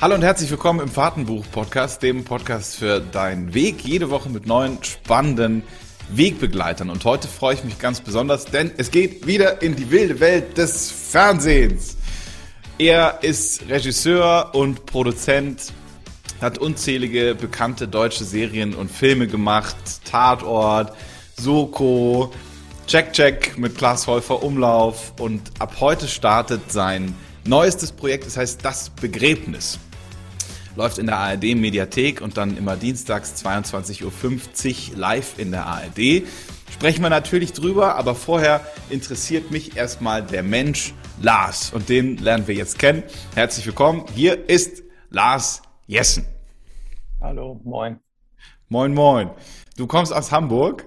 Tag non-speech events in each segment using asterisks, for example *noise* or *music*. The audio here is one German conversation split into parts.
Hallo und herzlich willkommen im Fahrtenbuch-Podcast, dem Podcast für deinen Weg. Jede Woche mit neuen spannenden Wegbegleitern. Und heute freue ich mich ganz besonders, denn es geht wieder in die wilde Welt des Fernsehens. Er ist Regisseur und Produzent, hat unzählige bekannte deutsche Serien und Filme gemacht. Tatort, Soko, Check Check mit Klaas Häufer Umlauf. Und ab heute startet sein neuestes Projekt, das heißt Das Begräbnis läuft in der ARD Mediathek und dann immer dienstags 22.50 Uhr live in der ARD. Sprechen wir natürlich drüber, aber vorher interessiert mich erstmal der Mensch Lars und den lernen wir jetzt kennen. Herzlich willkommen. Hier ist Lars Jessen. Hallo, moin. Moin, moin. Du kommst aus Hamburg?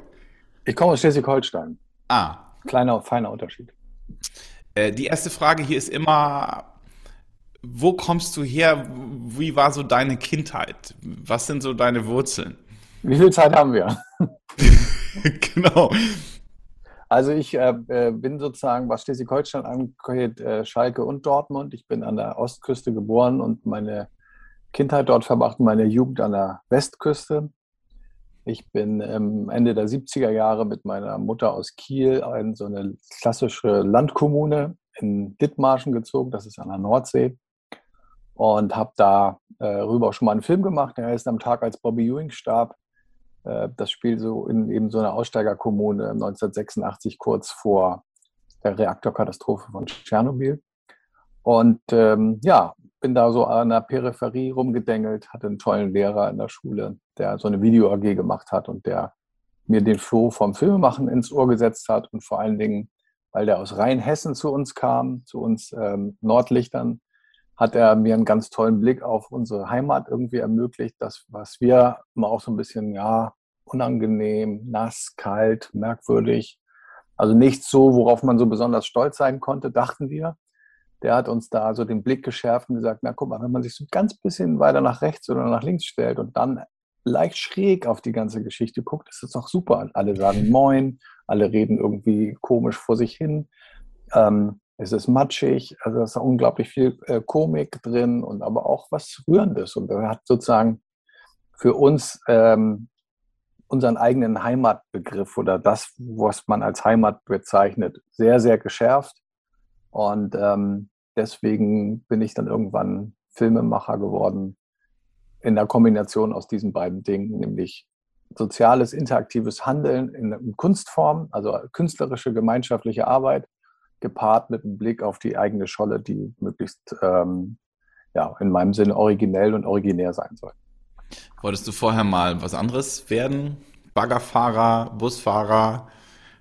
Ich komme aus Schleswig-Holstein. Ah. Kleiner, feiner Unterschied. Äh, die erste Frage hier ist immer, wo kommst du her? Wie war so deine Kindheit? Was sind so deine Wurzeln? Wie viel Zeit haben wir? *laughs* genau. Also ich äh, äh, bin sozusagen, was Schleswig-Holstein angeht, äh, Schalke und Dortmund. Ich bin an der Ostküste geboren und meine Kindheit dort verbracht, meine Jugend an der Westküste. Ich bin ähm, Ende der 70er Jahre mit meiner Mutter aus Kiel in so eine klassische Landkommune in Dithmarschen gezogen, das ist an der Nordsee und habe da äh, rüber schon mal einen Film gemacht, der heißt Am Tag, als Bobby Ewing starb. Äh, das spielt so in eben so einer Aussteigerkommune 1986 kurz vor der Reaktorkatastrophe von Tschernobyl. Und ähm, ja, bin da so an der Peripherie rumgedengelt, hatte einen tollen Lehrer in der Schule, der so eine Video-AG gemacht hat und der mir den Floh vom Filmemachen ins Ohr gesetzt hat und vor allen Dingen, weil der aus Rheinhessen zu uns kam, zu uns ähm, Nordlichtern, hat er mir einen ganz tollen Blick auf unsere Heimat irgendwie ermöglicht. Das, was wir immer auch so ein bisschen, ja, unangenehm, nass, kalt, merkwürdig, also nichts so, worauf man so besonders stolz sein konnte, dachten wir. Der hat uns da so den Blick geschärft und gesagt, na guck mal, wenn man sich so ein ganz bisschen weiter nach rechts oder nach links stellt und dann leicht schräg auf die ganze Geschichte guckt, ist das doch super. Alle sagen Moin, alle reden irgendwie komisch vor sich hin. Ähm, es ist matschig, also da ist unglaublich viel äh, Komik drin und aber auch was Rührendes. Und er hat sozusagen für uns ähm, unseren eigenen Heimatbegriff oder das, was man als Heimat bezeichnet, sehr, sehr geschärft. Und ähm, deswegen bin ich dann irgendwann Filmemacher geworden in der Kombination aus diesen beiden Dingen, nämlich soziales, interaktives Handeln in Kunstform, also künstlerische, gemeinschaftliche Arbeit gepaart mit einem Blick auf die eigene Scholle, die möglichst ähm, ja, in meinem Sinne originell und originär sein soll. Wolltest du vorher mal was anderes werden? Baggerfahrer, Busfahrer?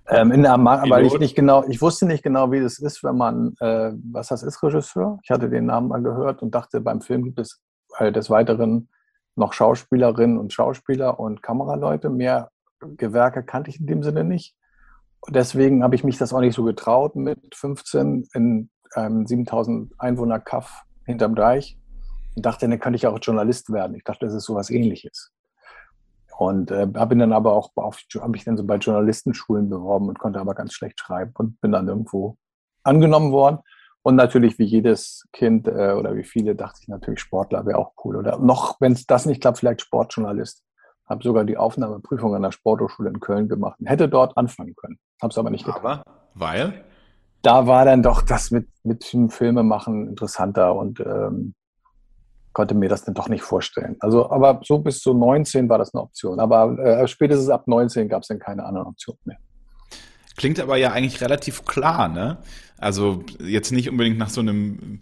Ähm, in der weil ich nicht genau, ich wusste nicht genau, wie das ist, wenn man, äh, was das ist, Regisseur. Ich hatte den Namen mal gehört und dachte, beim Film gibt es äh, des Weiteren noch Schauspielerinnen und Schauspieler und Kameraleute. Mehr Gewerke kannte ich in dem Sinne nicht. Deswegen habe ich mich das auch nicht so getraut mit 15 in einem 7000 Einwohner Kaff hinterm Deich und dachte, dann könnte ich auch Journalist werden. Ich dachte, das ist sowas ähnliches. Und äh, habe dann aber auch habe mich dann so bei Journalistenschulen beworben und konnte aber ganz schlecht schreiben und bin dann irgendwo angenommen worden. Und natürlich wie jedes Kind äh, oder wie viele dachte ich natürlich Sportler wäre auch cool. Oder noch, wenn es das nicht klappt, vielleicht Sportjournalist habe sogar die Aufnahmeprüfung an der Sporthochschule in Köln gemacht und hätte dort anfangen können. Habe es aber nicht getan. Aber, weil? Da war dann doch das mit, mit Filme machen interessanter und ähm, konnte mir das dann doch nicht vorstellen. Also, aber so bis zu 19 war das eine Option. Aber äh, spätestens ab 19 gab es dann keine anderen Optionen mehr. Klingt aber ja eigentlich relativ klar, ne? Also jetzt nicht unbedingt nach so einem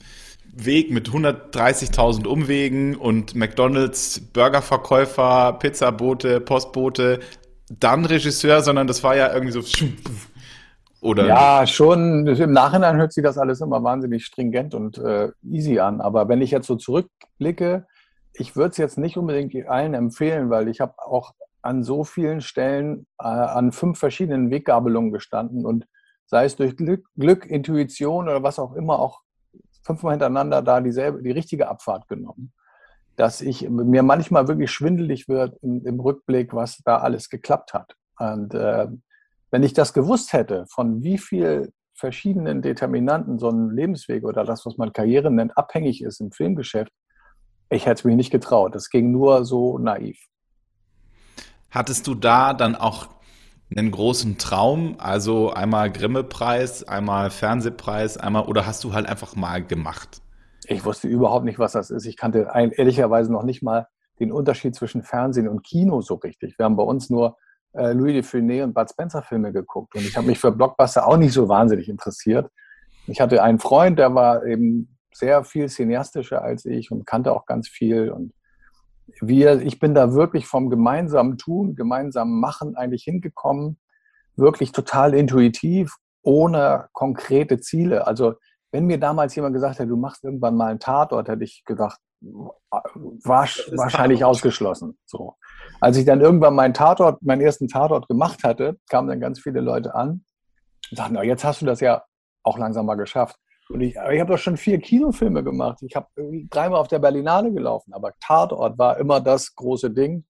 Weg mit 130.000 Umwegen und McDonalds, Burgerverkäufer, Pizzabote, Postbote, dann Regisseur, sondern das war ja irgendwie so. Oder ja, schon. Im Nachhinein hört sich das alles immer wahnsinnig stringent und äh, easy an. Aber wenn ich jetzt so zurückblicke, ich würde es jetzt nicht unbedingt allen empfehlen, weil ich habe auch an so vielen Stellen äh, an fünf verschiedenen Weggabelungen gestanden und sei es durch Glück, Glück, Intuition oder was auch immer, auch fünfmal hintereinander da dieselbe, die richtige Abfahrt genommen. Dass ich mir manchmal wirklich schwindelig wird im, im Rückblick, was da alles geklappt hat. Und äh, wenn ich das gewusst hätte, von wie viel verschiedenen Determinanten so ein Lebensweg oder das, was man Karriere nennt, abhängig ist im Filmgeschäft, ich hätte es mich nicht getraut. Das ging nur so naiv. Hattest du da dann auch einen großen Traum? Also einmal Grimme-Preis, einmal Fernsehpreis, einmal oder hast du halt einfach mal gemacht? Ich wusste überhaupt nicht, was das ist. Ich kannte ehrlicherweise noch nicht mal den Unterschied zwischen Fernsehen und Kino so richtig. Wir haben bei uns nur äh, Louis de Funès und Bud Spencer Filme geguckt und ich habe mich für Blockbuster auch nicht so wahnsinnig interessiert. Ich hatte einen Freund, der war eben sehr viel cineastischer als ich und kannte auch ganz viel und wir, ich bin da wirklich vom gemeinsamen Tun, gemeinsamen Machen eigentlich hingekommen, wirklich total intuitiv, ohne konkrete Ziele. Also wenn mir damals jemand gesagt hätte, du machst irgendwann mal einen Tatort, hätte ich gedacht, war wahrscheinlich ausgeschlossen. So. Als ich dann irgendwann meinen Tatort, meinen ersten Tatort gemacht hatte, kamen dann ganz viele Leute an und sagten, jetzt hast du das ja auch langsam mal geschafft. Und ich, ich habe doch schon vier Kinofilme gemacht. Ich habe dreimal auf der Berlinale gelaufen, aber Tatort war immer das große Ding.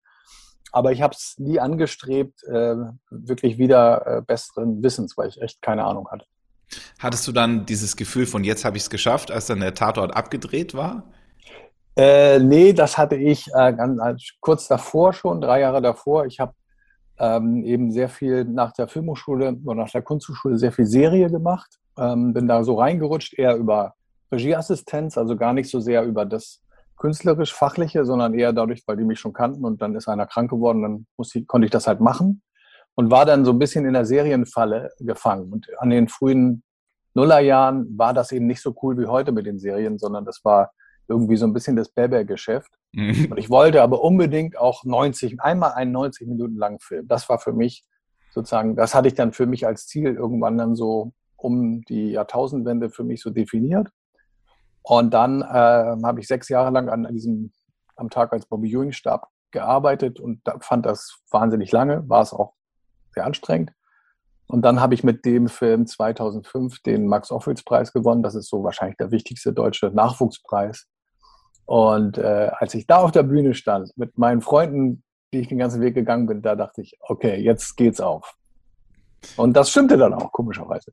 Aber ich habe es nie angestrebt, äh, wirklich wieder äh, besseren Wissens, weil ich echt keine Ahnung hatte. Hattest du dann dieses Gefühl von jetzt habe ich es geschafft, als dann der Tatort abgedreht war? Äh, nee, das hatte ich äh, ganz, kurz davor schon, drei Jahre davor. Ich habe ähm, eben sehr viel nach der Filmhochschule oder nach der Kunsthochschule sehr viel Serie gemacht. Ähm, bin da so reingerutscht, eher über Regieassistenz, also gar nicht so sehr über das künstlerisch-fachliche, sondern eher dadurch, weil die mich schon kannten und dann ist einer krank geworden, dann ich, konnte ich das halt machen und war dann so ein bisschen in der Serienfalle gefangen. Und an den frühen Nullerjahren war das eben nicht so cool wie heute mit den Serien, sondern das war irgendwie so ein bisschen das Bäber-Geschäft. Mhm. Und ich wollte aber unbedingt auch 90, einmal einen 90 Minuten langen Film. Das war für mich sozusagen, das hatte ich dann für mich als Ziel irgendwann dann so um die Jahrtausendwende für mich so definiert. Und dann äh, habe ich sechs Jahre lang an diesem, am Tag als Bobby Ewing starb, gearbeitet und fand das wahnsinnig lange, war es auch sehr anstrengend. Und dann habe ich mit dem Film 2005 den Max-Ophüls-Preis gewonnen. Das ist so wahrscheinlich der wichtigste deutsche Nachwuchspreis. Und äh, als ich da auf der Bühne stand, mit meinen Freunden, die ich den ganzen Weg gegangen bin, da dachte ich, okay, jetzt geht's auf. Und das stimmte dann auch, komischerweise.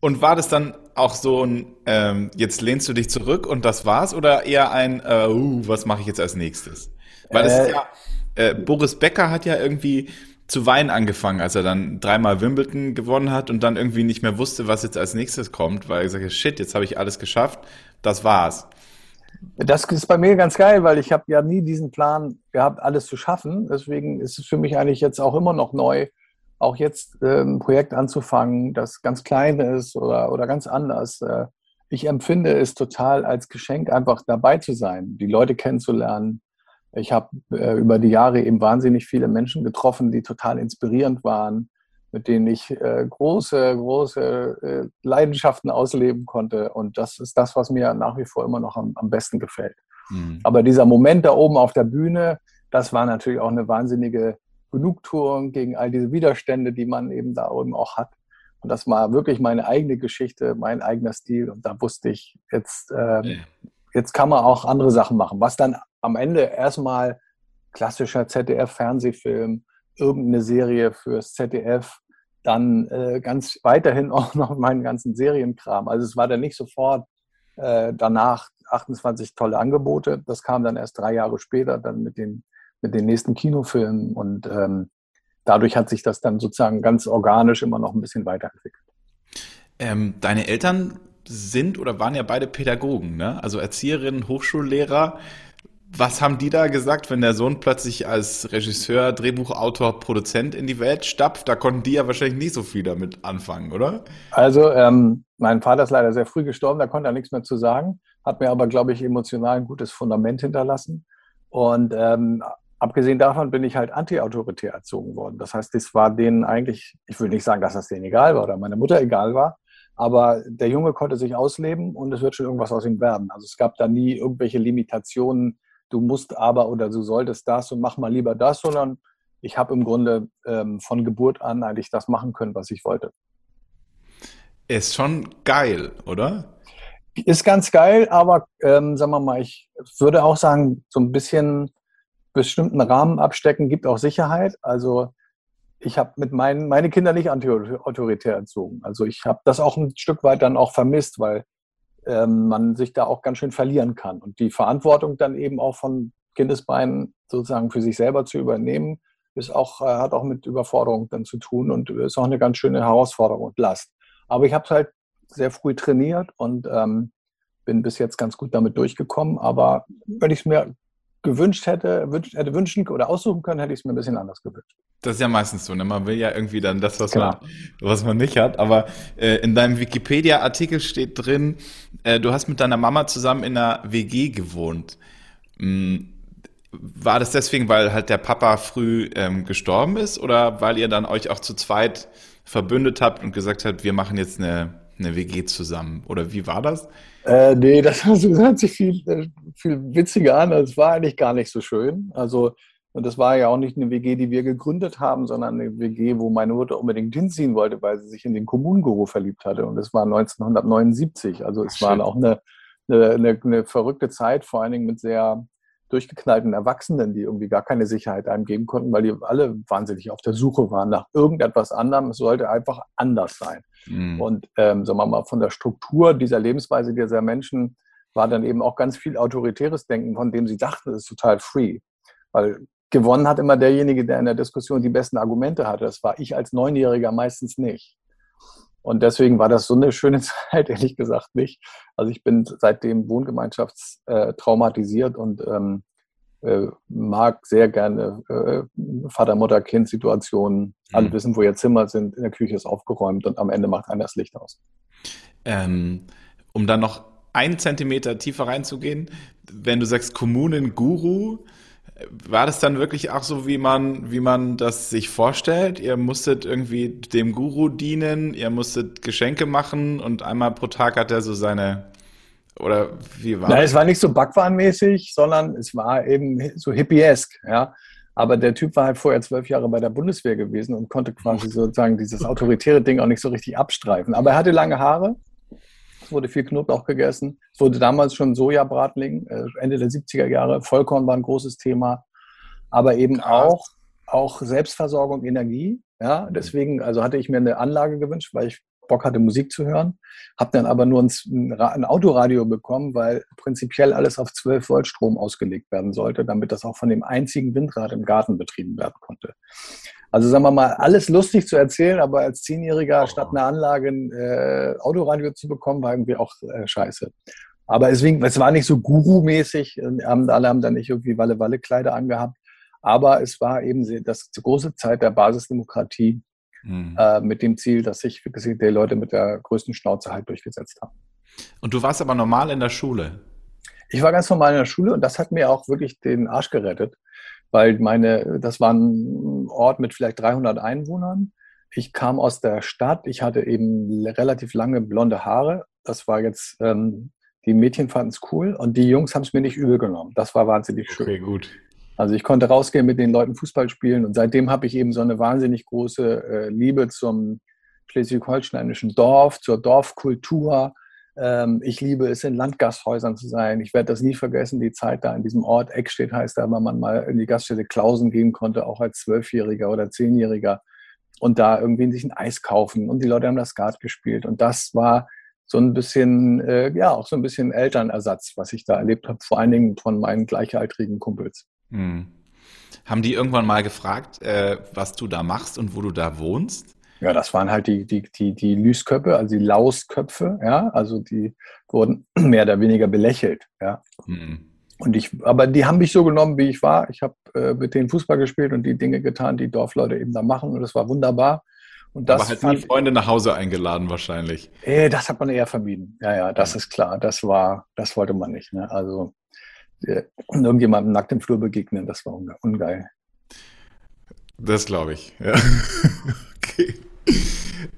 Und war das dann auch so ein, ähm, jetzt lehnst du dich zurück und das war's? Oder eher ein, äh, uh, was mache ich jetzt als nächstes? Weil es äh, ist ja, äh, Boris Becker hat ja irgendwie zu weinen angefangen, als er dann dreimal Wimbledon gewonnen hat und dann irgendwie nicht mehr wusste, was jetzt als nächstes kommt, weil er gesagt hat, shit, jetzt habe ich alles geschafft, das war's. Das ist bei mir ganz geil, weil ich habe ja nie diesen Plan gehabt, alles zu schaffen. Deswegen ist es für mich eigentlich jetzt auch immer noch neu, auch jetzt äh, ein Projekt anzufangen, das ganz klein ist oder, oder ganz anders. Äh, ich empfinde es total als Geschenk, einfach dabei zu sein, die Leute kennenzulernen, ich habe äh, über die Jahre eben wahnsinnig viele Menschen getroffen, die total inspirierend waren, mit denen ich äh, große, große äh, Leidenschaften ausleben konnte. Und das ist das, was mir nach wie vor immer noch am, am besten gefällt. Mhm. Aber dieser Moment da oben auf der Bühne, das war natürlich auch eine wahnsinnige Genugtuung gegen all diese Widerstände, die man eben da oben auch hat. Und das war wirklich meine eigene Geschichte, mein eigener Stil. Und da wusste ich, jetzt, äh, ja. jetzt kann man auch andere Sachen machen. Was dann am Ende erstmal klassischer ZDF-Fernsehfilm, irgendeine Serie fürs ZDF, dann äh, ganz weiterhin *laughs* auch noch meinen ganzen Serienkram. Also es war dann nicht sofort äh, danach 28 tolle Angebote. Das kam dann erst drei Jahre später, dann mit den, mit den nächsten Kinofilmen. Und ähm, dadurch hat sich das dann sozusagen ganz organisch immer noch ein bisschen weiterentwickelt. Ähm, deine Eltern sind oder waren ja beide Pädagogen, ne? also Erzieherinnen, Hochschullehrer. Was haben die da gesagt, wenn der Sohn plötzlich als Regisseur, Drehbuchautor, Produzent in die Welt stapft? Da konnten die ja wahrscheinlich nicht so viel damit anfangen, oder? Also, ähm, mein Vater ist leider sehr früh gestorben, da konnte er nichts mehr zu sagen, hat mir aber, glaube ich, emotional ein gutes Fundament hinterlassen. Und ähm, abgesehen davon bin ich halt anti-autoritär erzogen worden. Das heißt, es war denen eigentlich, ich will nicht sagen, dass das denen egal war oder meiner Mutter egal war, aber der Junge konnte sich ausleben und es wird schon irgendwas aus ihm werden. Also es gab da nie irgendwelche Limitationen, du musst aber oder du solltest das und mach mal lieber das, sondern ich habe im Grunde ähm, von Geburt an eigentlich das machen können, was ich wollte. Ist schon geil, oder? Ist ganz geil, aber ähm, sagen wir mal, ich würde auch sagen, so ein bisschen bestimmten Rahmen abstecken gibt auch Sicherheit. Also ich habe mit meinen meine Kinder nicht anti-autoritär erzogen. Also ich habe das auch ein Stück weit dann auch vermisst, weil ähm, man sich da auch ganz schön verlieren kann. Und die Verantwortung dann eben auch von Kindesbeinen sozusagen für sich selber zu übernehmen, ist auch, äh, hat auch mit Überforderung dann zu tun und ist auch eine ganz schöne Herausforderung und Last. Aber ich habe es halt sehr früh trainiert und ähm, bin bis jetzt ganz gut damit durchgekommen. Aber wenn ich es mir gewünscht hätte, wünsch, hätte wünschen oder aussuchen können, hätte ich es mir ein bisschen anders gewünscht. Das ist ja meistens so, ne? Man will ja irgendwie dann das, was, genau. man, was man nicht hat. Aber äh, in deinem Wikipedia-Artikel steht drin, äh, du hast mit deiner Mama zusammen in einer WG gewohnt. Hm, war das deswegen, weil halt der Papa früh ähm, gestorben ist oder weil ihr dann euch auch zu zweit verbündet habt und gesagt habt, wir machen jetzt eine, eine WG zusammen? Oder wie war das? Äh, nee, das, *laughs* hört sich viel, äh, viel witziger an. Es war eigentlich gar nicht so schön. Also, und das war ja auch nicht eine WG, die wir gegründet haben, sondern eine WG, wo meine Mutter unbedingt hinziehen wollte, weil sie sich in den Kommunenguru verliebt hatte. Und das war 1979. Also es Ach, war auch eine, eine, eine, eine verrückte Zeit, vor allen Dingen mit sehr durchgeknallten Erwachsenen, die irgendwie gar keine Sicherheit einem geben konnten, weil die alle wahnsinnig auf der Suche waren nach irgendetwas anderem. Es sollte einfach anders sein. Mhm. Und ähm, sagen wir mal, von der Struktur dieser Lebensweise dieser Menschen war dann eben auch ganz viel autoritäres Denken, von dem sie dachten, es ist total free. Weil gewonnen hat immer derjenige, der in der Diskussion die besten Argumente hatte. Das war ich als Neunjähriger meistens nicht. Und deswegen war das so eine schöne *laughs* Zeit, ehrlich gesagt nicht. Also ich bin seitdem wohngemeinschaftstraumatisiert und ähm, äh, mag sehr gerne äh, Vater-Mutter-Kind-Situationen. Alle mhm. wissen, wo ihr Zimmer sind, in der Küche ist aufgeräumt und am Ende macht einer das Licht aus. Ähm, um dann noch einen Zentimeter tiefer reinzugehen, wenn du sagst Kommunen-Guru, war das dann wirklich auch so, wie man, wie man das sich vorstellt? Ihr musstet irgendwie dem Guru dienen, ihr musstet Geschenke machen und einmal pro Tag hat er so seine oder wie war Nein, es war nicht so backwarenmäßig, sondern es war eben so hippiesk, ja. Aber der Typ war halt vorher zwölf Jahre bei der Bundeswehr gewesen und konnte quasi sozusagen dieses autoritäre Ding auch nicht so richtig abstreifen. Aber er hatte lange Haare, wurde viel Knoblauch gegessen. Es wurde damals schon Sojabratling, äh, Ende der 70er Jahre. Vollkorn war ein großes Thema. Aber eben auch, auch Selbstversorgung, Energie. Ja, deswegen, also hatte ich mir eine Anlage gewünscht, weil ich Bock hatte, Musik zu hören. Habe dann aber nur ein, ein, Autoradio bekommen, weil prinzipiell alles auf 12 Volt Strom ausgelegt werden sollte, damit das auch von dem einzigen Windrad im Garten betrieben werden konnte. Also sagen wir mal, alles lustig zu erzählen, aber als Zehnjähriger statt einer Anlage ein äh, Autoradio zu bekommen, war irgendwie auch äh, scheiße. Aber deswegen, es war nicht so Guru-mäßig, alle haben dann nicht irgendwie Walle-Walle-Kleider angehabt, aber es war eben das große Zeit der Basisdemokratie mhm. äh, mit dem Ziel, dass sich wirklich die Leute mit der größten Schnauze halt durchgesetzt haben. Und du warst aber normal in der Schule? Ich war ganz normal in der Schule und das hat mir auch wirklich den Arsch gerettet weil meine, das war ein Ort mit vielleicht 300 Einwohnern. Ich kam aus der Stadt, ich hatte eben relativ lange blonde Haare. Das war jetzt, ähm, die Mädchen fanden es cool und die Jungs haben es mir nicht übel genommen. Das war wahnsinnig schön. Okay, gut. Also ich konnte rausgehen mit den Leuten Fußball spielen und seitdem habe ich eben so eine wahnsinnig große äh, Liebe zum schleswig-holsteinischen Dorf, zur Dorfkultur, ähm, ich liebe es, in Landgasthäusern zu sein. Ich werde das nie vergessen, die Zeit da in diesem Ort, Eckstedt heißt da, weil man mal in die Gaststätte Klausen gehen konnte, auch als Zwölfjähriger oder Zehnjähriger und da irgendwie sich ein Eis kaufen und die Leute haben das Skat gespielt und das war so ein bisschen, äh, ja, auch so ein bisschen Elternersatz, was ich da erlebt habe, vor allen Dingen von meinen gleichaltrigen Kumpels. Hm. Haben die irgendwann mal gefragt, äh, was du da machst und wo du da wohnst? Ja, das waren halt die, die, die, die Lüsköpfe, also die Lausköpfe, ja, also die wurden *clears throat* mehr oder weniger belächelt, ja. Mhm. Und ich, aber die haben mich so genommen, wie ich war. Ich habe äh, mit denen Fußball gespielt und die Dinge getan, die Dorfleute eben da machen und das war wunderbar. Und das aber halt nie Freunde nach Hause eingeladen wahrscheinlich. Äh, das hat man eher vermieden. Ja, ja, das ja. ist klar. Das war, das wollte man nicht. Ne? Also irgendjemandem nackt im Flur begegnen, das war ungeil. Das glaube ich, ja. *laughs* okay.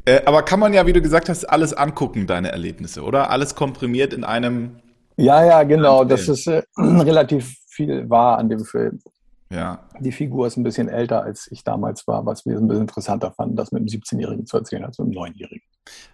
Äh, aber kann man ja, wie du gesagt hast, alles angucken, deine Erlebnisse, oder? Alles komprimiert in einem. Ja, ja, genau. Das ist äh, *clears throat* relativ viel wahr an dem Film. Ja. Die Figur ist ein bisschen älter, als ich damals war, was wir ein bisschen interessanter fanden, das mit einem 17-Jährigen zu erzählen als mit einem 9-Jährigen.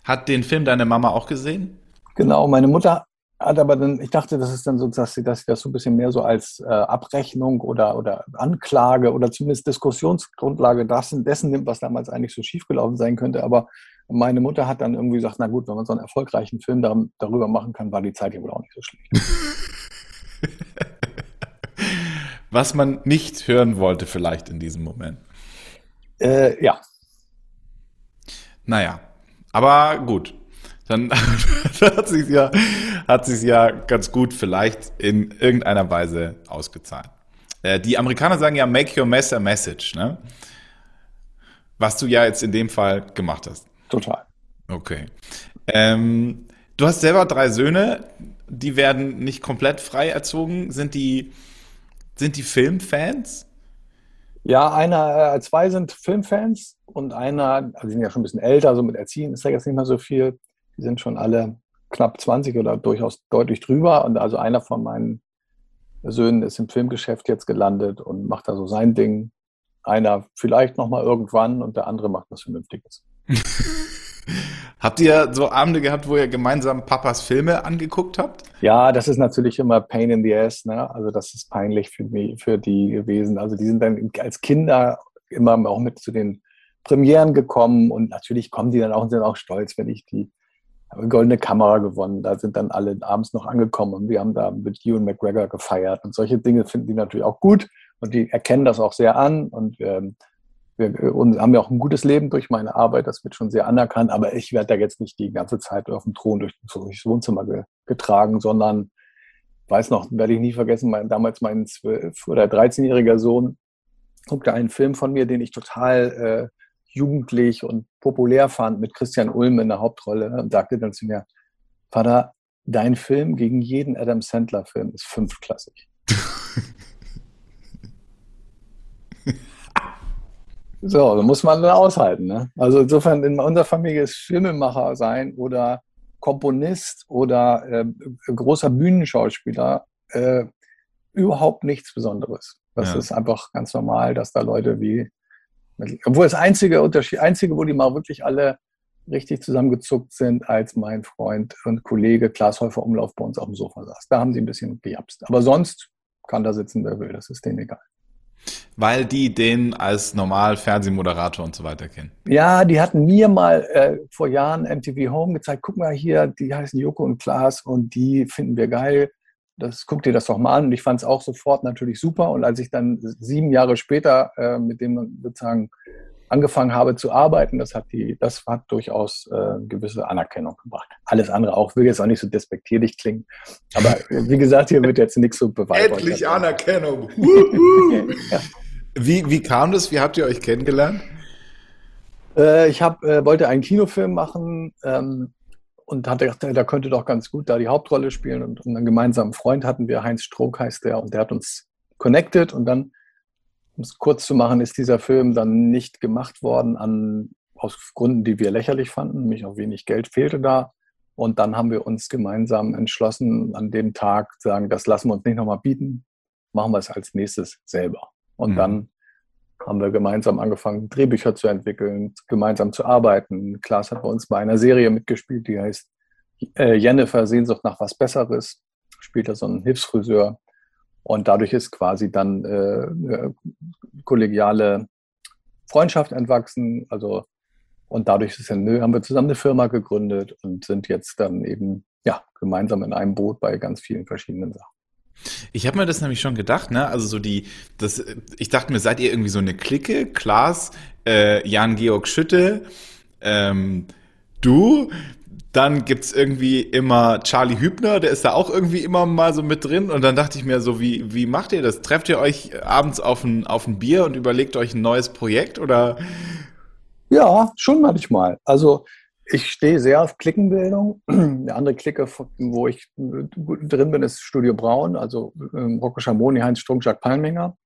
Hat den Film deine Mama auch gesehen? Genau, meine Mutter hat aber dann, ich dachte, das ist dann so, dass sie, dass sie das so ein bisschen mehr so als äh, Abrechnung oder, oder Anklage oder zumindest Diskussionsgrundlage dessen, dessen nimmt, was damals eigentlich so schiefgelaufen sein könnte. Aber meine Mutter hat dann irgendwie gesagt, na gut, wenn man so einen erfolgreichen Film da, darüber machen kann, war die Zeit ja wohl auch nicht so schlecht. *laughs* Was man nicht hören wollte vielleicht in diesem Moment. Äh, ja. Naja, aber gut. Dann *laughs* hat sich ja, hat sich ja ganz gut vielleicht in irgendeiner Weise ausgezahlt. Äh, die Amerikaner sagen ja, make your mess a message, ne? Was du ja jetzt in dem Fall gemacht hast. Total. Okay. Ähm, du hast selber drei Söhne, die werden nicht komplett frei erzogen. Sind die, sind die Filmfans? Ja, einer, äh, zwei sind Filmfans und einer, also die sind ja schon ein bisschen älter, so mit Erziehen ist ja jetzt nicht mehr so viel. Die sind schon alle knapp 20 oder durchaus deutlich drüber. Und also einer von meinen Söhnen ist im Filmgeschäft jetzt gelandet und macht da so sein Ding. Einer vielleicht nochmal irgendwann und der andere macht was Vernünftiges. *laughs* habt ihr so Abende gehabt, wo ihr gemeinsam Papas Filme angeguckt habt? Ja, das ist natürlich immer Pain in the Ass. Ne? Also das ist peinlich für, mich, für die gewesen. Also die sind dann als Kinder immer auch mit zu den Premieren gekommen und natürlich kommen die dann auch und sind auch stolz, wenn ich die goldene Kamera gewonnen. Da sind dann alle abends noch angekommen und wir haben da mit Ewan McGregor gefeiert und solche Dinge finden die natürlich auch gut und die erkennen das auch sehr an und ähm, wir und haben ja auch ein gutes Leben durch meine Arbeit, das wird schon sehr anerkannt, aber ich werde da jetzt nicht die ganze Zeit auf dem Thron durch, durchs Wohnzimmer ge, getragen, sondern weiß noch, werde ich nie vergessen, mein, damals mein 12- oder 13-jähriger Sohn guckte einen Film von mir, den ich total äh, jugendlich und populär fand, mit Christian Ulm in der Hauptrolle und sagte dann zu mir, Vater, dein Film gegen jeden Adam Sandler-Film ist fünfklassig. *laughs* So, da muss man dann aushalten. Ne? Also insofern in unserer Familie ist Filmemacher sein oder Komponist oder äh, großer Bühnenschauspieler äh, überhaupt nichts Besonderes. Das ja. ist einfach ganz normal, dass da Leute wie, obwohl das einzige Unterschied, einzige, wo die mal wirklich alle richtig zusammengezuckt sind, als mein Freund und Kollege Klaas Häufer Umlauf bei uns auf dem Sofa saß. Da haben sie ein bisschen gejapst. Aber sonst kann da sitzen, wer will. Das ist denen egal. Weil die den als normal Fernsehmoderator und so weiter kennen. Ja, die hatten mir mal äh, vor Jahren MTV Home gezeigt, guck mal hier, die heißen Joko und Klaas und die finden wir geil. Das, guck dir das doch mal an. Und ich fand es auch sofort natürlich super. Und als ich dann sieben Jahre später äh, mit dem sozusagen angefangen habe zu arbeiten, das hat die, das hat durchaus äh, gewisse Anerkennung gebracht. Alles andere auch, will jetzt auch nicht so despektierlich klingen. Aber wie gesagt, hier wird jetzt nichts so beweisen. Endlich Anerkennung. *laughs* ja. wie, wie kam das? Wie habt ihr euch kennengelernt? Äh, ich hab, äh, wollte einen Kinofilm machen ähm, und hatte gedacht, da könnte doch ganz gut da die Hauptrolle spielen. Und, und einen gemeinsamen Freund hatten wir, Heinz Stroh heißt der, und der hat uns connected und dann um es kurz zu machen, ist dieser Film dann nicht gemacht worden an, aus Gründen, die wir lächerlich fanden, nämlich auch wenig Geld fehlte da. Und dann haben wir uns gemeinsam entschlossen, an dem Tag zu sagen, das lassen wir uns nicht nochmal bieten, machen wir es als nächstes selber. Und mhm. dann haben wir gemeinsam angefangen, Drehbücher zu entwickeln, gemeinsam zu arbeiten. Klaas hat bei uns bei einer Serie mitgespielt, die heißt äh, Jennifer Sehnsucht nach was Besseres. Spielt da so einen Hilfsfriseur, und dadurch ist quasi dann äh, kollegiale Freundschaft entwachsen. Also, und dadurch ist haben wir zusammen eine Firma gegründet und sind jetzt dann eben ja, gemeinsam in einem Boot bei ganz vielen verschiedenen Sachen. Ich habe mir das nämlich schon gedacht, ne? Also so die, das, ich dachte mir, seid ihr irgendwie so eine Clique? Klaas, äh, Jan-Georg Schütte, ähm, du, dann gibt's irgendwie immer Charlie Hübner, der ist da auch irgendwie immer mal so mit drin. Und dann dachte ich mir so, wie, wie macht ihr das? Trefft ihr euch abends auf ein, auf ein Bier und überlegt euch ein neues Projekt oder? Ja, schon manchmal. Also ich stehe sehr auf Klickenbildung. *clears throat* Eine andere Clique, wo ich drin bin, ist Studio Braun, also ähm, Rocco Schamoni, Heinz Strunk, Jacques Palminger.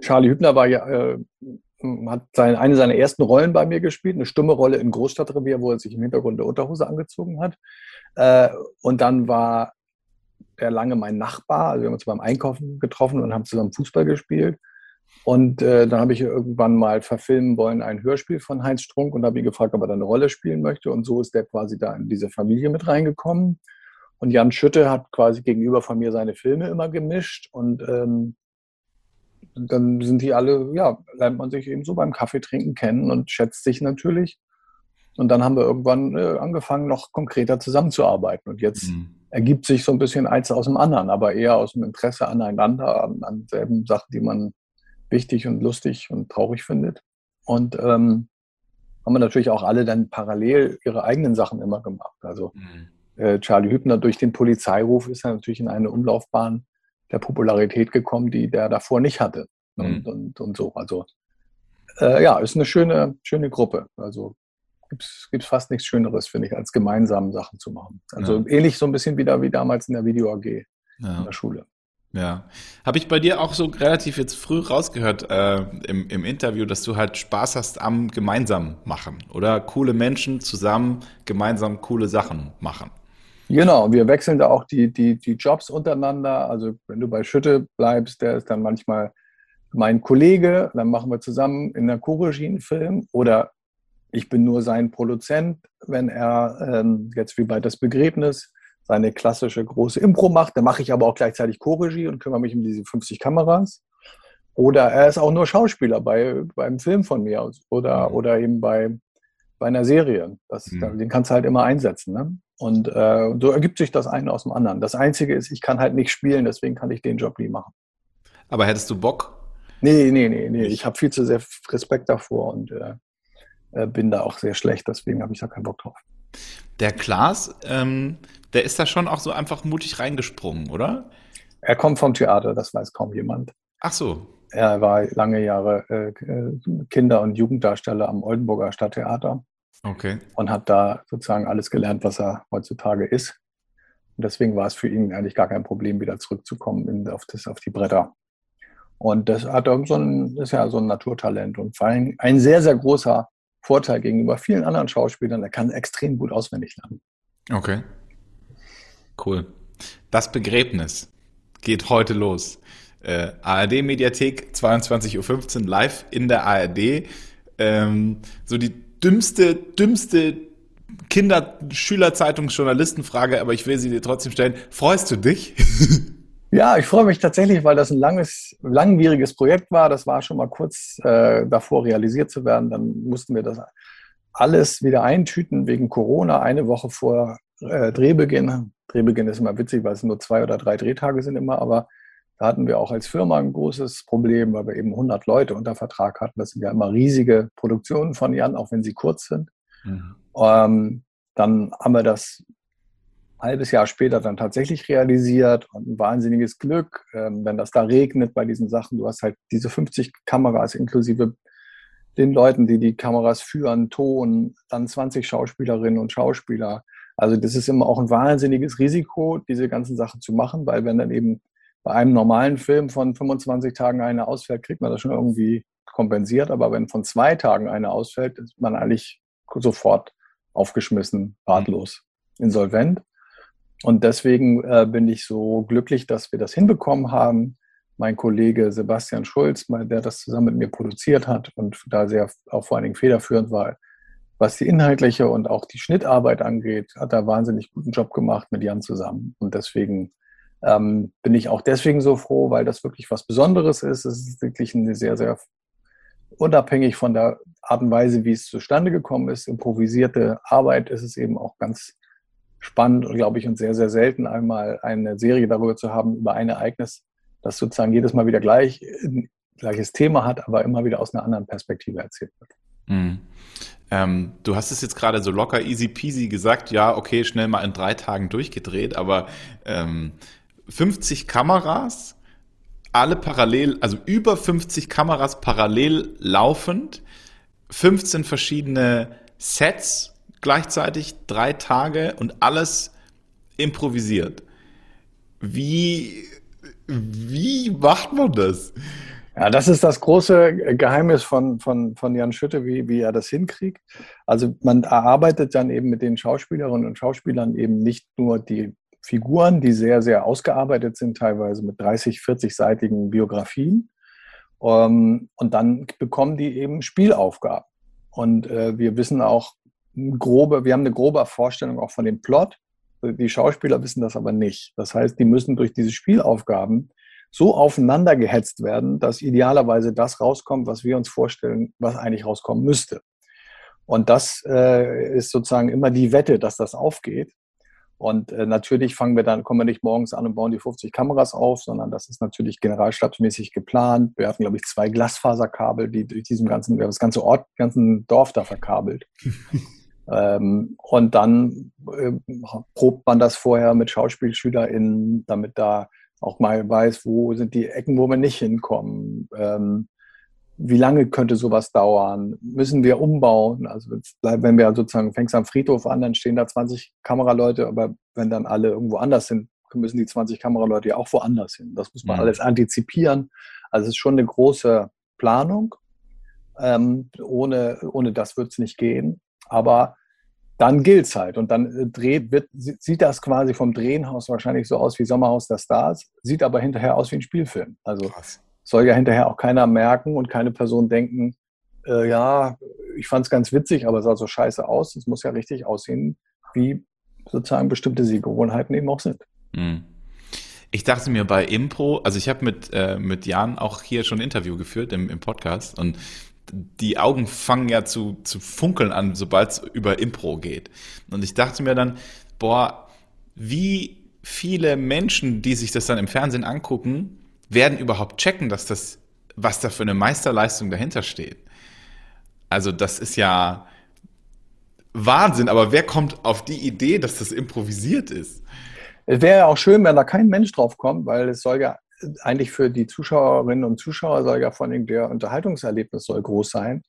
Charlie Hübner war ja äh, hat seine, eine seiner ersten Rollen bei mir gespielt, eine stumme Rolle in Großstadtrevier, wo er sich im Hintergrund der Unterhose angezogen hat. Äh, und dann war er lange mein Nachbar. Also wir haben uns beim Einkaufen getroffen und haben zusammen Fußball gespielt. Und äh, dann habe ich irgendwann mal verfilmen wollen ein Hörspiel von Heinz Strunk und habe ihn gefragt, ob er da eine Rolle spielen möchte. Und so ist der quasi da in diese Familie mit reingekommen. Und Jan Schütte hat quasi gegenüber von mir seine Filme immer gemischt. Und ähm, dann sind die alle, ja, lernt man sich eben so beim Kaffee trinken kennen und schätzt sich natürlich. Und dann haben wir irgendwann äh, angefangen, noch konkreter zusammenzuarbeiten. Und jetzt mhm. ergibt sich so ein bisschen eins aus dem anderen, aber eher aus dem Interesse aneinander, an, an selben Sachen, die man wichtig und lustig und traurig findet. Und ähm, haben wir natürlich auch alle dann parallel ihre eigenen Sachen immer gemacht. Also mhm. äh, Charlie Hübner durch den Polizeiruf ist er natürlich in eine Umlaufbahn der Popularität gekommen, die der davor nicht hatte. Und, mhm. und, und so. Also äh, ja, ist eine schöne, schöne Gruppe. Also gibt es fast nichts Schöneres, finde ich, als gemeinsam Sachen zu machen. Also ja. ähnlich so ein bisschen wieder wie damals in der Video AG ja. in der Schule. Ja. Habe ich bei dir auch so relativ jetzt früh rausgehört äh, im, im Interview, dass du halt Spaß hast am gemeinsam machen oder coole Menschen zusammen gemeinsam coole Sachen machen. Genau, wir wechseln da auch die, die, die Jobs untereinander. Also wenn du bei Schütte bleibst, der ist dann manchmal mein Kollege, dann machen wir zusammen in der Co-Regie einen Film oder ich bin nur sein Produzent, wenn er ähm, jetzt wie bei das Begräbnis seine klassische große Impro macht. Dann mache ich aber auch gleichzeitig Co-Regie und kümmere mich um diese 50 Kameras. Oder er ist auch nur Schauspieler bei, beim Film von mir oder, mhm. oder eben bei, bei einer Serie. Das, mhm. Den kannst du halt immer einsetzen. Ne? Und äh, so ergibt sich das eine aus dem anderen. Das Einzige ist, ich kann halt nicht spielen, deswegen kann ich den Job nie machen. Aber hättest du Bock? Nee, nee, nee, nee. Ich habe viel zu sehr Respekt davor und äh, äh, bin da auch sehr schlecht, deswegen habe ich da keinen Bock drauf. Der Klaas, ähm, der ist da schon auch so einfach mutig reingesprungen, oder? Er kommt vom Theater, das weiß kaum jemand. Ach so. Er war lange Jahre äh, Kinder- und Jugenddarsteller am Oldenburger Stadttheater. Okay. Und hat da sozusagen alles gelernt, was er heutzutage ist. Und deswegen war es für ihn eigentlich gar kein Problem, wieder zurückzukommen in, auf, das, auf die Bretter. Und das hat so ein, ist ja so ein Naturtalent und vor allem ein sehr, sehr großer Vorteil gegenüber vielen anderen Schauspielern. Er kann extrem gut auswendig lernen. Okay. Cool. Das Begräbnis geht heute los. Äh, ARD-Mediathek, 22.15 Uhr, live in der ARD. Ähm, so die dümmste, dümmste Kinder-Schülerzeitungs-Journalistenfrage, aber ich will sie dir trotzdem stellen. Freust du dich? *laughs* Ja, ich freue mich tatsächlich, weil das ein langes, langwieriges Projekt war. Das war schon mal kurz äh, davor realisiert zu werden. Dann mussten wir das alles wieder eintüten wegen Corona, eine Woche vor äh, Drehbeginn. Drehbeginn ist immer witzig, weil es nur zwei oder drei Drehtage sind immer, aber da hatten wir auch als Firma ein großes Problem, weil wir eben 100 Leute unter Vertrag hatten. Das sind ja immer riesige Produktionen von Jan, auch wenn sie kurz sind. Mhm. Ähm, dann haben wir das halbes Jahr später dann tatsächlich realisiert und ein wahnsinniges Glück, ähm, wenn das da regnet bei diesen Sachen. Du hast halt diese 50 Kameras inklusive den Leuten, die die Kameras führen, Ton, dann 20 Schauspielerinnen und Schauspieler. Also das ist immer auch ein wahnsinniges Risiko, diese ganzen Sachen zu machen, weil wenn dann eben bei einem normalen Film von 25 Tagen eine ausfällt, kriegt man das schon irgendwie kompensiert. Aber wenn von zwei Tagen eine ausfällt, ist man eigentlich sofort aufgeschmissen, ratlos, insolvent. Und deswegen äh, bin ich so glücklich, dass wir das hinbekommen haben. Mein Kollege Sebastian Schulz, der das zusammen mit mir produziert hat und da sehr auch vor allen Dingen federführend war, was die inhaltliche und auch die Schnittarbeit angeht, hat er wahnsinnig guten Job gemacht mit Jan zusammen. Und deswegen ähm, bin ich auch deswegen so froh, weil das wirklich was Besonderes ist. Es ist wirklich eine sehr, sehr unabhängig von der Art und Weise, wie es zustande gekommen ist, improvisierte Arbeit, ist es eben auch ganz spannend glaube ich und sehr, sehr selten einmal eine Serie darüber zu haben, über ein Ereignis, das sozusagen jedes Mal wieder gleich, gleiches Thema hat, aber immer wieder aus einer anderen Perspektive erzählt wird. Mhm. Ähm, du hast es jetzt gerade so locker easy peasy gesagt, ja, okay, schnell mal in drei Tagen durchgedreht, aber ähm, 50 Kameras, alle parallel, also über 50 Kameras parallel laufend, 15 verschiedene Sets gleichzeitig drei Tage und alles improvisiert. Wie, wie macht man das? Ja, das ist das große Geheimnis von, von, von Jan Schütte, wie, wie er das hinkriegt. Also man erarbeitet dann eben mit den Schauspielerinnen und Schauspielern eben nicht nur die Figuren, die sehr, sehr ausgearbeitet sind, teilweise mit 30, 40-seitigen Biografien. Ähm, und dann bekommen die eben Spielaufgaben. Und äh, wir wissen auch, grobe, wir haben eine grobe Vorstellung auch von dem Plot. Die Schauspieler wissen das aber nicht. Das heißt, die müssen durch diese Spielaufgaben so aufeinander gehetzt werden, dass idealerweise das rauskommt, was wir uns vorstellen, was eigentlich rauskommen müsste. Und das äh, ist sozusagen immer die Wette, dass das aufgeht. Und äh, natürlich fangen wir dann, kommen wir nicht morgens an und bauen die 50 Kameras auf, sondern das ist natürlich generalstabsmäßig geplant. Wir hatten, glaube ich, zwei Glasfaserkabel, die durch diesem ganzen, wir haben das ganze Ort, ganzen Dorf da verkabelt. *laughs* ähm, und dann äh, probt man das vorher mit SchauspielschülerInnen, damit da auch mal weiß, wo sind die Ecken, wo wir nicht hinkommen. Ähm, wie lange könnte sowas dauern? Müssen wir umbauen? Also wenn wir sozusagen, fängst am Friedhof an, dann stehen da 20 Kameraleute, aber wenn dann alle irgendwo anders sind, müssen die 20 Kameraleute ja auch woanders hin. Das muss man mhm. alles antizipieren. Also es ist schon eine große Planung. Ähm, ohne, ohne das wird es nicht gehen. Aber dann gilt es halt. Und dann äh, dreht, wird, sieht das quasi vom Drehenhaus wahrscheinlich so aus wie Sommerhaus der Stars, sieht aber hinterher aus wie ein Spielfilm. Also Krass soll ja hinterher auch keiner merken und keine Person denken, äh, ja, ich fand es ganz witzig, aber es sah so scheiße aus. Es muss ja richtig aussehen, wie sozusagen bestimmte Sehgewohnheiten eben auch sind. Mhm. Ich dachte mir bei Impro, also ich habe mit, äh, mit Jan auch hier schon ein Interview geführt im, im Podcast und die Augen fangen ja zu, zu funkeln an, sobald es über Impro geht. Und ich dachte mir dann, boah, wie viele Menschen, die sich das dann im Fernsehen angucken, werden überhaupt checken, dass das, was da für eine Meisterleistung dahinter steht. Also das ist ja Wahnsinn, aber wer kommt auf die Idee, dass das improvisiert ist? Es wäre ja auch schön, wenn da kein Mensch drauf kommt, weil es soll ja eigentlich für die Zuschauerinnen und Zuschauer soll ja vor allem der Unterhaltungserlebnis soll groß sein.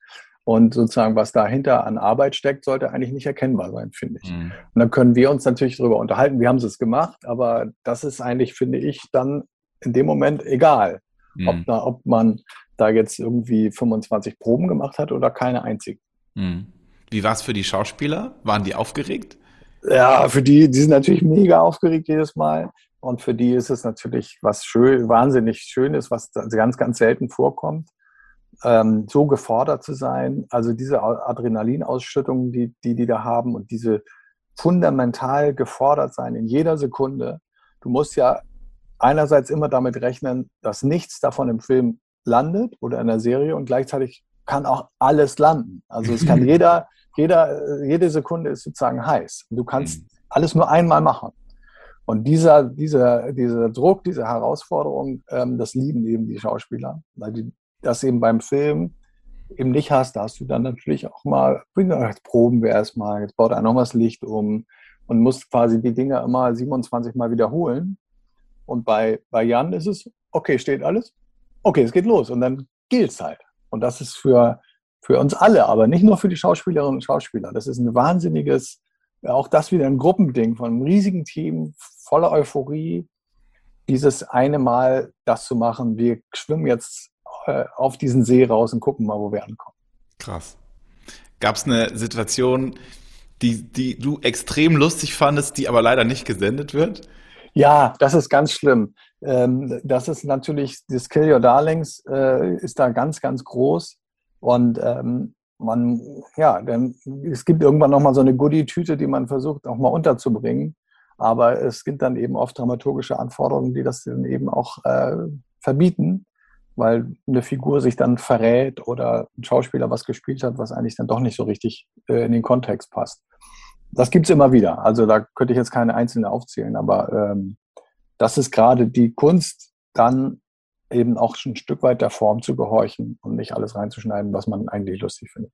Und sozusagen, was dahinter an Arbeit steckt, sollte eigentlich nicht erkennbar sein, finde ich. Mhm. Und dann können wir uns natürlich darüber unterhalten, wie haben sie es gemacht, aber das ist eigentlich, finde ich, dann in dem Moment egal, mhm. ob, da, ob man da jetzt irgendwie 25 Proben gemacht hat oder keine einzige. Mhm. Wie war es für die Schauspieler? Waren die aufgeregt? Ja, für die, die sind natürlich mega aufgeregt jedes Mal. Und für die ist es natürlich was schön, wahnsinnig Schönes, was ganz, ganz selten vorkommt, ähm, so gefordert zu sein. Also diese Adrenalinausschüttung, die, die die da haben und diese fundamental gefordert sein in jeder Sekunde. Du musst ja einerseits immer damit rechnen, dass nichts davon im Film landet oder in der Serie und gleichzeitig kann auch alles landen. Also es kann *laughs* jeder, jeder, jede Sekunde ist sozusagen heiß. Du kannst mhm. alles nur einmal machen. Und dieser, dieser, dieser Druck, diese Herausforderung, ähm, das lieben eben die Schauspieler, weil die das eben beim Film eben nicht hast. Da hast du dann natürlich auch mal, jetzt proben wir erstmal, jetzt baut einer noch mal das Licht um und musst quasi die Dinge immer 27 Mal wiederholen. Und bei, bei Jan ist es, okay, steht alles, okay, es geht los und dann gilt es halt. Und das ist für, für uns alle, aber nicht nur für die Schauspielerinnen und Schauspieler. Das ist ein wahnsinniges, auch das wieder ein Gruppending von einem riesigen Team, voller Euphorie, dieses eine Mal das zu machen. Wir schwimmen jetzt äh, auf diesen See raus und gucken mal, wo wir ankommen. Krass. Gab es eine Situation, die, die du extrem lustig fandest, die aber leider nicht gesendet wird? Ja, das ist ganz schlimm. Ähm, das ist natürlich, das Kill Your Darlings äh, ist da ganz, ganz groß. Und ähm, man, ja, dann, es gibt irgendwann nochmal so eine Goodie-Tüte, die man versucht auch mal unterzubringen. Aber es gibt dann eben oft dramaturgische Anforderungen, die das dann eben auch äh, verbieten, weil eine Figur sich dann verrät oder ein Schauspieler was gespielt hat, was eigentlich dann doch nicht so richtig äh, in den Kontext passt das gibt es immer wieder. Also da könnte ich jetzt keine einzelne aufzählen, aber ähm, das ist gerade die Kunst, dann eben auch schon ein Stück weit der Form zu gehorchen und nicht alles reinzuschneiden, was man eigentlich lustig findet.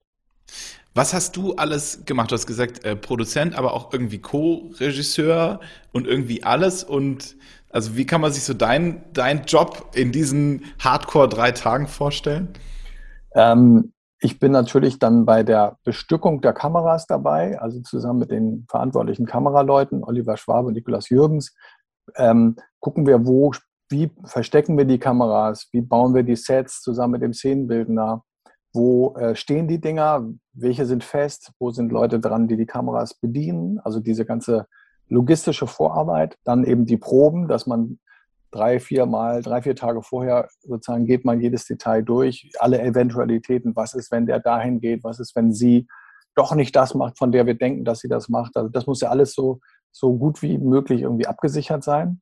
Was hast du alles gemacht? Du hast gesagt, äh, Produzent, aber auch irgendwie Co-Regisseur und irgendwie alles. Und also wie kann man sich so deinen dein Job in diesen Hardcore drei Tagen vorstellen? Ähm, ich bin natürlich dann bei der Bestückung der Kameras dabei, also zusammen mit den verantwortlichen Kameraleuten, Oliver Schwabe und Nikolaus Jürgens, ähm, gucken wir, wo, wie verstecken wir die Kameras, wie bauen wir die Sets zusammen mit dem Szenenbildner, wo äh, stehen die Dinger, welche sind fest, wo sind Leute dran, die die Kameras bedienen, also diese ganze logistische Vorarbeit, dann eben die Proben, dass man drei, vier Mal, drei, vier Tage vorher sozusagen geht man jedes Detail durch, alle Eventualitäten, was ist, wenn der dahin geht, was ist, wenn sie doch nicht das macht, von der wir denken, dass sie das macht. Also das muss ja alles so, so gut wie möglich irgendwie abgesichert sein.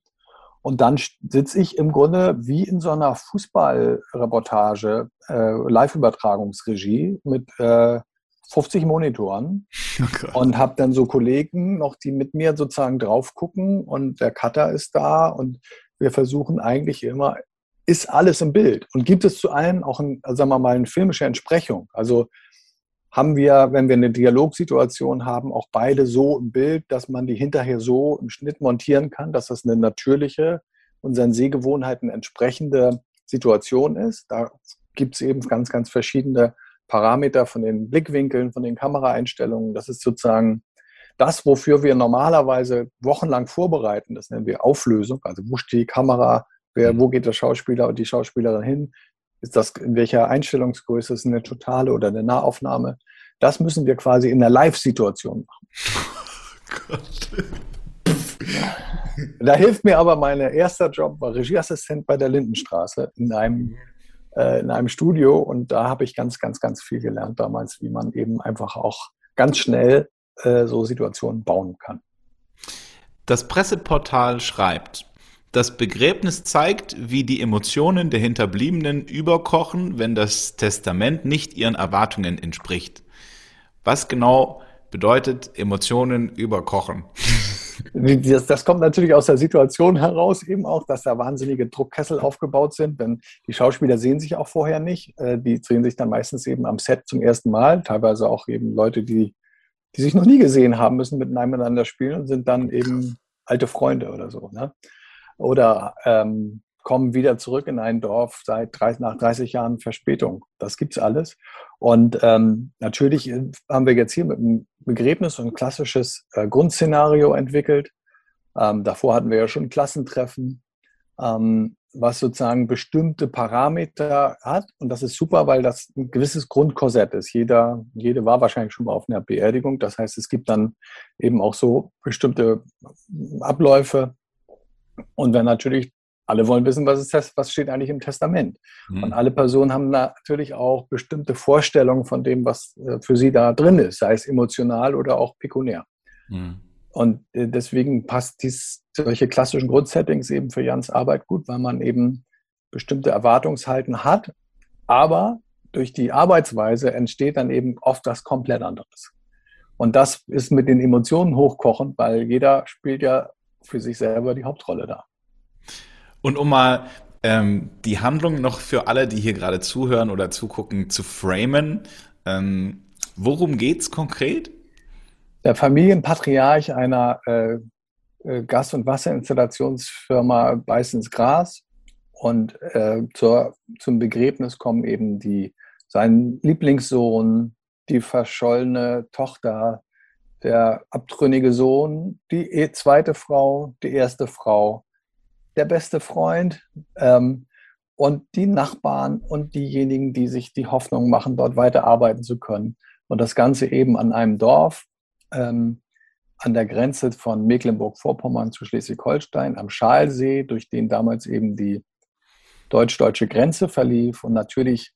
Und dann sitze ich im Grunde wie in so einer Fußballreportage, äh, Live-Übertragungsregie mit äh, 50 Monitoren *laughs* oh und habe dann so Kollegen noch, die mit mir sozusagen drauf gucken und der Cutter ist da und wir versuchen eigentlich immer, ist alles im Bild und gibt es zu allen auch, ein, sagen wir mal, eine filmische Entsprechung. Also haben wir, wenn wir eine Dialogsituation haben, auch beide so im Bild, dass man die hinterher so im Schnitt montieren kann, dass das eine natürliche, unseren Sehgewohnheiten entsprechende Situation ist. Da gibt es eben ganz, ganz verschiedene Parameter von den Blickwinkeln, von den Kameraeinstellungen. Das ist sozusagen das, wofür wir normalerweise wochenlang vorbereiten. Das nennen wir Auflösung. Also wo steht die Kamera, wer, mhm. wo geht der Schauspieler und die Schauspielerin hin? Ist das in welcher Einstellungsgröße? Ist es eine totale oder eine Nahaufnahme? Das müssen wir quasi in der Live-Situation machen. Oh *laughs* Gott. Da hilft mir aber mein erster Job, war Regieassistent bei der Lindenstraße in einem, äh, in einem Studio und da habe ich ganz, ganz, ganz viel gelernt damals, wie man eben einfach auch ganz schnell äh, so Situationen bauen kann. Das Presseportal schreibt, das Begräbnis zeigt, wie die Emotionen der Hinterbliebenen überkochen, wenn das Testament nicht ihren Erwartungen entspricht. Was genau bedeutet Emotionen überkochen? Das, das, kommt natürlich aus der Situation heraus, eben auch, dass da wahnsinnige Druckkessel aufgebaut sind. Denn die Schauspieler sehen sich auch vorher nicht. Äh, die sehen sich dann meistens eben am Set zum ersten Mal. Teilweise auch eben Leute, die, die sich noch nie gesehen haben, müssen miteinander spielen und sind dann eben alte Freunde oder so. Ne? Oder ähm, kommen wieder zurück in ein Dorf seit 30, nach 30 Jahren Verspätung. Das gibt's alles. Und ähm, natürlich äh, haben wir jetzt hier mit einem Begräbnis ein klassisches äh, Grundszenario entwickelt. Ähm, davor hatten wir ja schon Klassentreffen, ähm, was sozusagen bestimmte Parameter hat. Und das ist super, weil das ein gewisses Grundkorsett ist. Jeder, jede war wahrscheinlich schon mal auf einer Beerdigung. Das heißt, es gibt dann eben auch so bestimmte Abläufe. Und wenn natürlich alle wollen wissen, was, ist, was steht eigentlich im Testament. Mhm. Und alle Personen haben natürlich auch bestimmte Vorstellungen von dem, was äh, für sie da drin ist, sei es emotional oder auch pekunär. Mhm. Und äh, deswegen passt dies, solche klassischen Grundsettings eben für Jans Arbeit gut, weil man eben bestimmte Erwartungshalten hat, aber durch die Arbeitsweise entsteht dann eben oft was komplett anderes. Und das ist mit den Emotionen hochkochend, weil jeder spielt ja für sich selber die Hauptrolle da. Und um mal ähm, die Handlung noch für alle, die hier gerade zuhören oder zugucken, zu framen, ähm, worum es konkret? Der Familienpatriarch einer äh, äh, Gas- und Wasserinstallationsfirma Beißens Gras und äh, zur, zum Begräbnis kommen eben die, sein Lieblingssohn, die verschollene Tochter, der abtrünnige Sohn, die e-, zweite Frau, die erste Frau der beste Freund ähm, und die Nachbarn und diejenigen, die sich die Hoffnung machen, dort weiter arbeiten zu können. Und das Ganze eben an einem Dorf ähm, an der Grenze von Mecklenburg-Vorpommern zu Schleswig-Holstein am Schalsee, durch den damals eben die deutsch-deutsche Grenze verlief. Und natürlich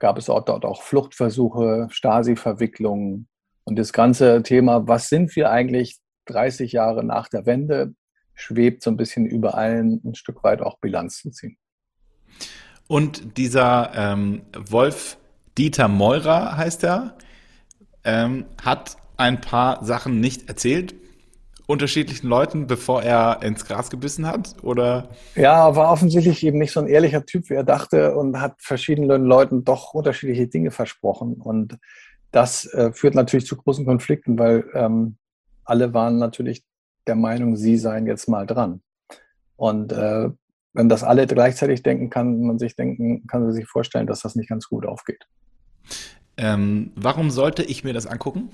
gab es dort auch Fluchtversuche, Stasi-Verwicklungen und das ganze Thema, was sind wir eigentlich 30 Jahre nach der Wende? schwebt so ein bisschen über allen ein Stück weit auch Bilanz zu ziehen. Und dieser ähm, Wolf Dieter Meurer heißt er, ähm, hat ein paar Sachen nicht erzählt unterschiedlichen Leuten, bevor er ins Gras gebissen hat? Oder? Ja, war offensichtlich eben nicht so ein ehrlicher Typ, wie er dachte und hat verschiedenen Leuten doch unterschiedliche Dinge versprochen. Und das äh, führt natürlich zu großen Konflikten, weil ähm, alle waren natürlich der Meinung, sie seien jetzt mal dran. Und äh, wenn das alle gleichzeitig denken, kann man sich denken, kann man sich vorstellen, dass das nicht ganz gut aufgeht. Ähm, warum sollte ich mir das angucken?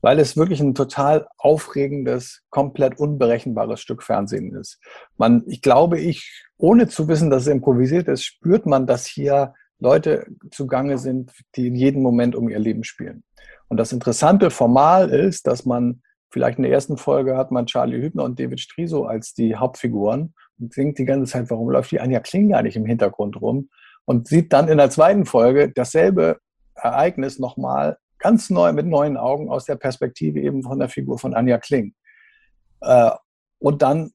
Weil es wirklich ein total aufregendes, komplett unberechenbares Stück Fernsehen ist. Man, ich glaube, ich, ohne zu wissen, dass es improvisiert ist, spürt man, dass hier Leute zugange sind, die in jedem Moment um ihr Leben spielen. Und das Interessante formal ist, dass man Vielleicht in der ersten Folge hat man Charlie Hübner und David Striso als die Hauptfiguren und singt die ganze Zeit, warum läuft die Anja Kling gar nicht im Hintergrund rum? Und sieht dann in der zweiten Folge dasselbe Ereignis nochmal ganz neu mit neuen Augen aus der Perspektive eben von der Figur von Anja Kling. Äh, und dann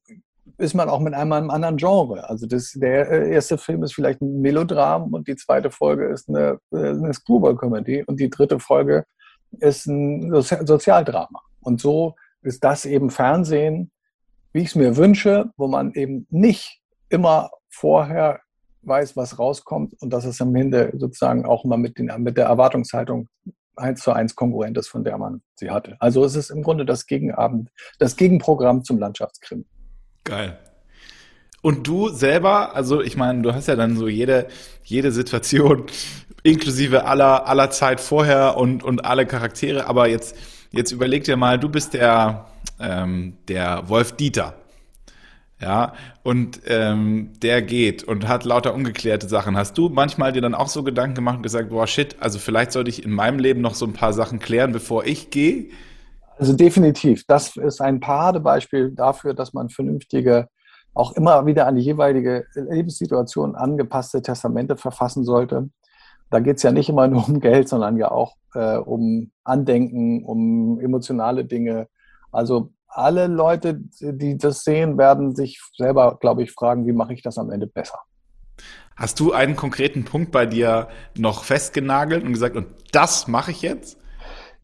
ist man auch mit einmal im anderen Genre. Also das, der äh, erste Film ist vielleicht ein Melodram und die zweite Folge ist eine, äh, eine Screwball-Comedy und die dritte Folge ist ein Sozialdrama. Und so ist das eben Fernsehen, wie ich es mir wünsche, wo man eben nicht immer vorher weiß, was rauskommt und dass es am Ende sozusagen auch mal mit, den, mit der Erwartungshaltung eins zu eins Konkurrent ist, von der man sie hatte. Also es ist im Grunde das Gegenabend, das Gegenprogramm zum Landschaftskrim. Geil. Und du selber, also ich meine, du hast ja dann so jede, jede Situation inklusive aller, aller Zeit vorher und, und alle Charaktere, aber jetzt, jetzt überleg dir mal, du bist der, ähm, der Wolf Dieter. Ja, und ähm, der geht und hat lauter ungeklärte Sachen. Hast du manchmal dir dann auch so Gedanken gemacht und gesagt, boah, shit, also vielleicht sollte ich in meinem Leben noch so ein paar Sachen klären, bevor ich gehe? Also definitiv. Das ist ein Paradebeispiel dafür, dass man vernünftige auch immer wieder an die jeweilige Lebenssituation angepasste Testamente verfassen sollte. Da geht es ja nicht immer nur um Geld, sondern ja auch äh, um Andenken, um emotionale Dinge. Also alle Leute, die das sehen, werden sich selber, glaube ich, fragen, wie mache ich das am Ende besser. Hast du einen konkreten Punkt bei dir noch festgenagelt und gesagt, und das mache ich jetzt?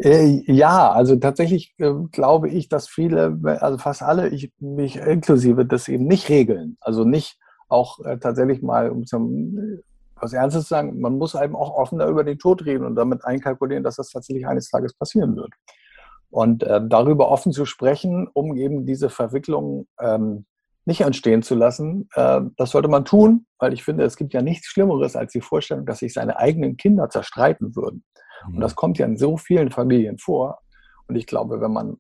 Äh, ja, also tatsächlich äh, glaube ich, dass viele, also fast alle, ich mich inklusive, das eben nicht regeln. Also nicht auch äh, tatsächlich mal, um zum, was Ernstes zu sagen, man muss eben auch offener über den Tod reden und damit einkalkulieren, dass das tatsächlich eines Tages passieren wird. Und äh, darüber offen zu sprechen, um eben diese Verwicklung ähm, nicht entstehen zu lassen, das sollte man tun, weil ich finde, es gibt ja nichts Schlimmeres als die Vorstellung, dass sich seine eigenen Kinder zerstreiten würden. Und das kommt ja in so vielen Familien vor. Und ich glaube, wenn man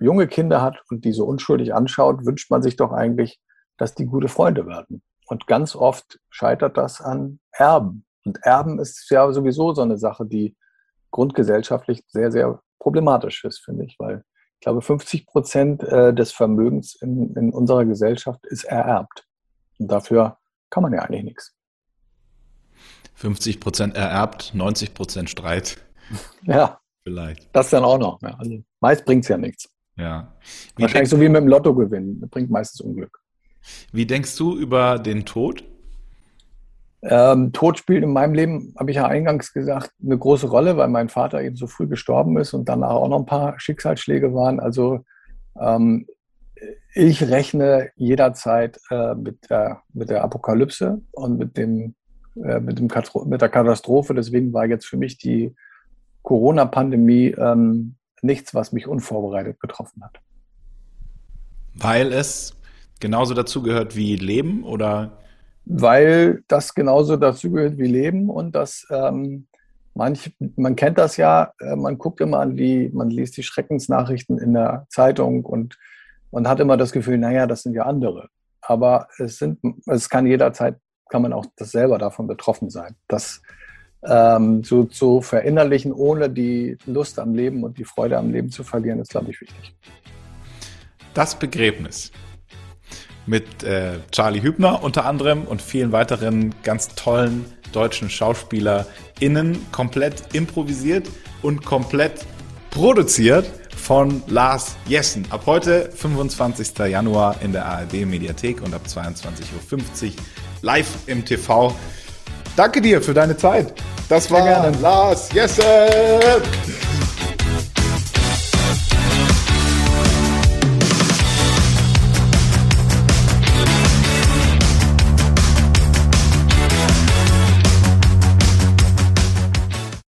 junge Kinder hat und die so unschuldig anschaut, wünscht man sich doch eigentlich, dass die gute Freunde werden. Und ganz oft scheitert das an Erben. Und Erben ist ja sowieso so eine Sache, die grundgesellschaftlich sehr, sehr problematisch ist, finde ich, weil ich glaube, 50 Prozent äh, des Vermögens in, in unserer Gesellschaft ist ererbt. Und dafür kann man ja eigentlich nichts. 50 Prozent ererbt, 90 Prozent Streit. Ja. Vielleicht. Das dann auch noch. Ja. Also meist bringt es ja nichts. Ja. Wie Wahrscheinlich so wie mit dem Lotto gewinnen. Das bringt meistens Unglück. Wie denkst du über den Tod? Ähm, Tod spielt in meinem Leben, habe ich ja eingangs gesagt, eine große Rolle, weil mein Vater eben so früh gestorben ist und danach auch noch ein paar Schicksalsschläge waren. Also ähm, ich rechne jederzeit äh, mit, der, mit der Apokalypse und mit dem äh, mit, dem, mit der Katastrophe. Deswegen war jetzt für mich die Corona-Pandemie ähm, nichts, was mich unvorbereitet getroffen hat. Weil es genauso dazugehört wie Leben oder? Weil das genauso dazugehört wie Leben und das ähm, manch, man kennt das ja, äh, man guckt immer an die, man liest die Schreckensnachrichten in der Zeitung und man hat immer das Gefühl, naja, das sind ja andere. Aber es sind, es kann jederzeit kann man auch das selber davon betroffen sein. Das ähm, zu, zu verinnerlichen, ohne die Lust am Leben und die Freude am Leben zu verlieren, ist, glaube ich, wichtig. Das Begräbnis mit äh, Charlie Hübner unter anderem und vielen weiteren ganz tollen deutschen SchauspielerInnen komplett improvisiert und komplett produziert von Lars Jessen. Ab heute, 25. Januar in der ARD Mediathek und ab 22.50 Uhr live im TV. Danke dir für deine Zeit. Das war Lars Jessen.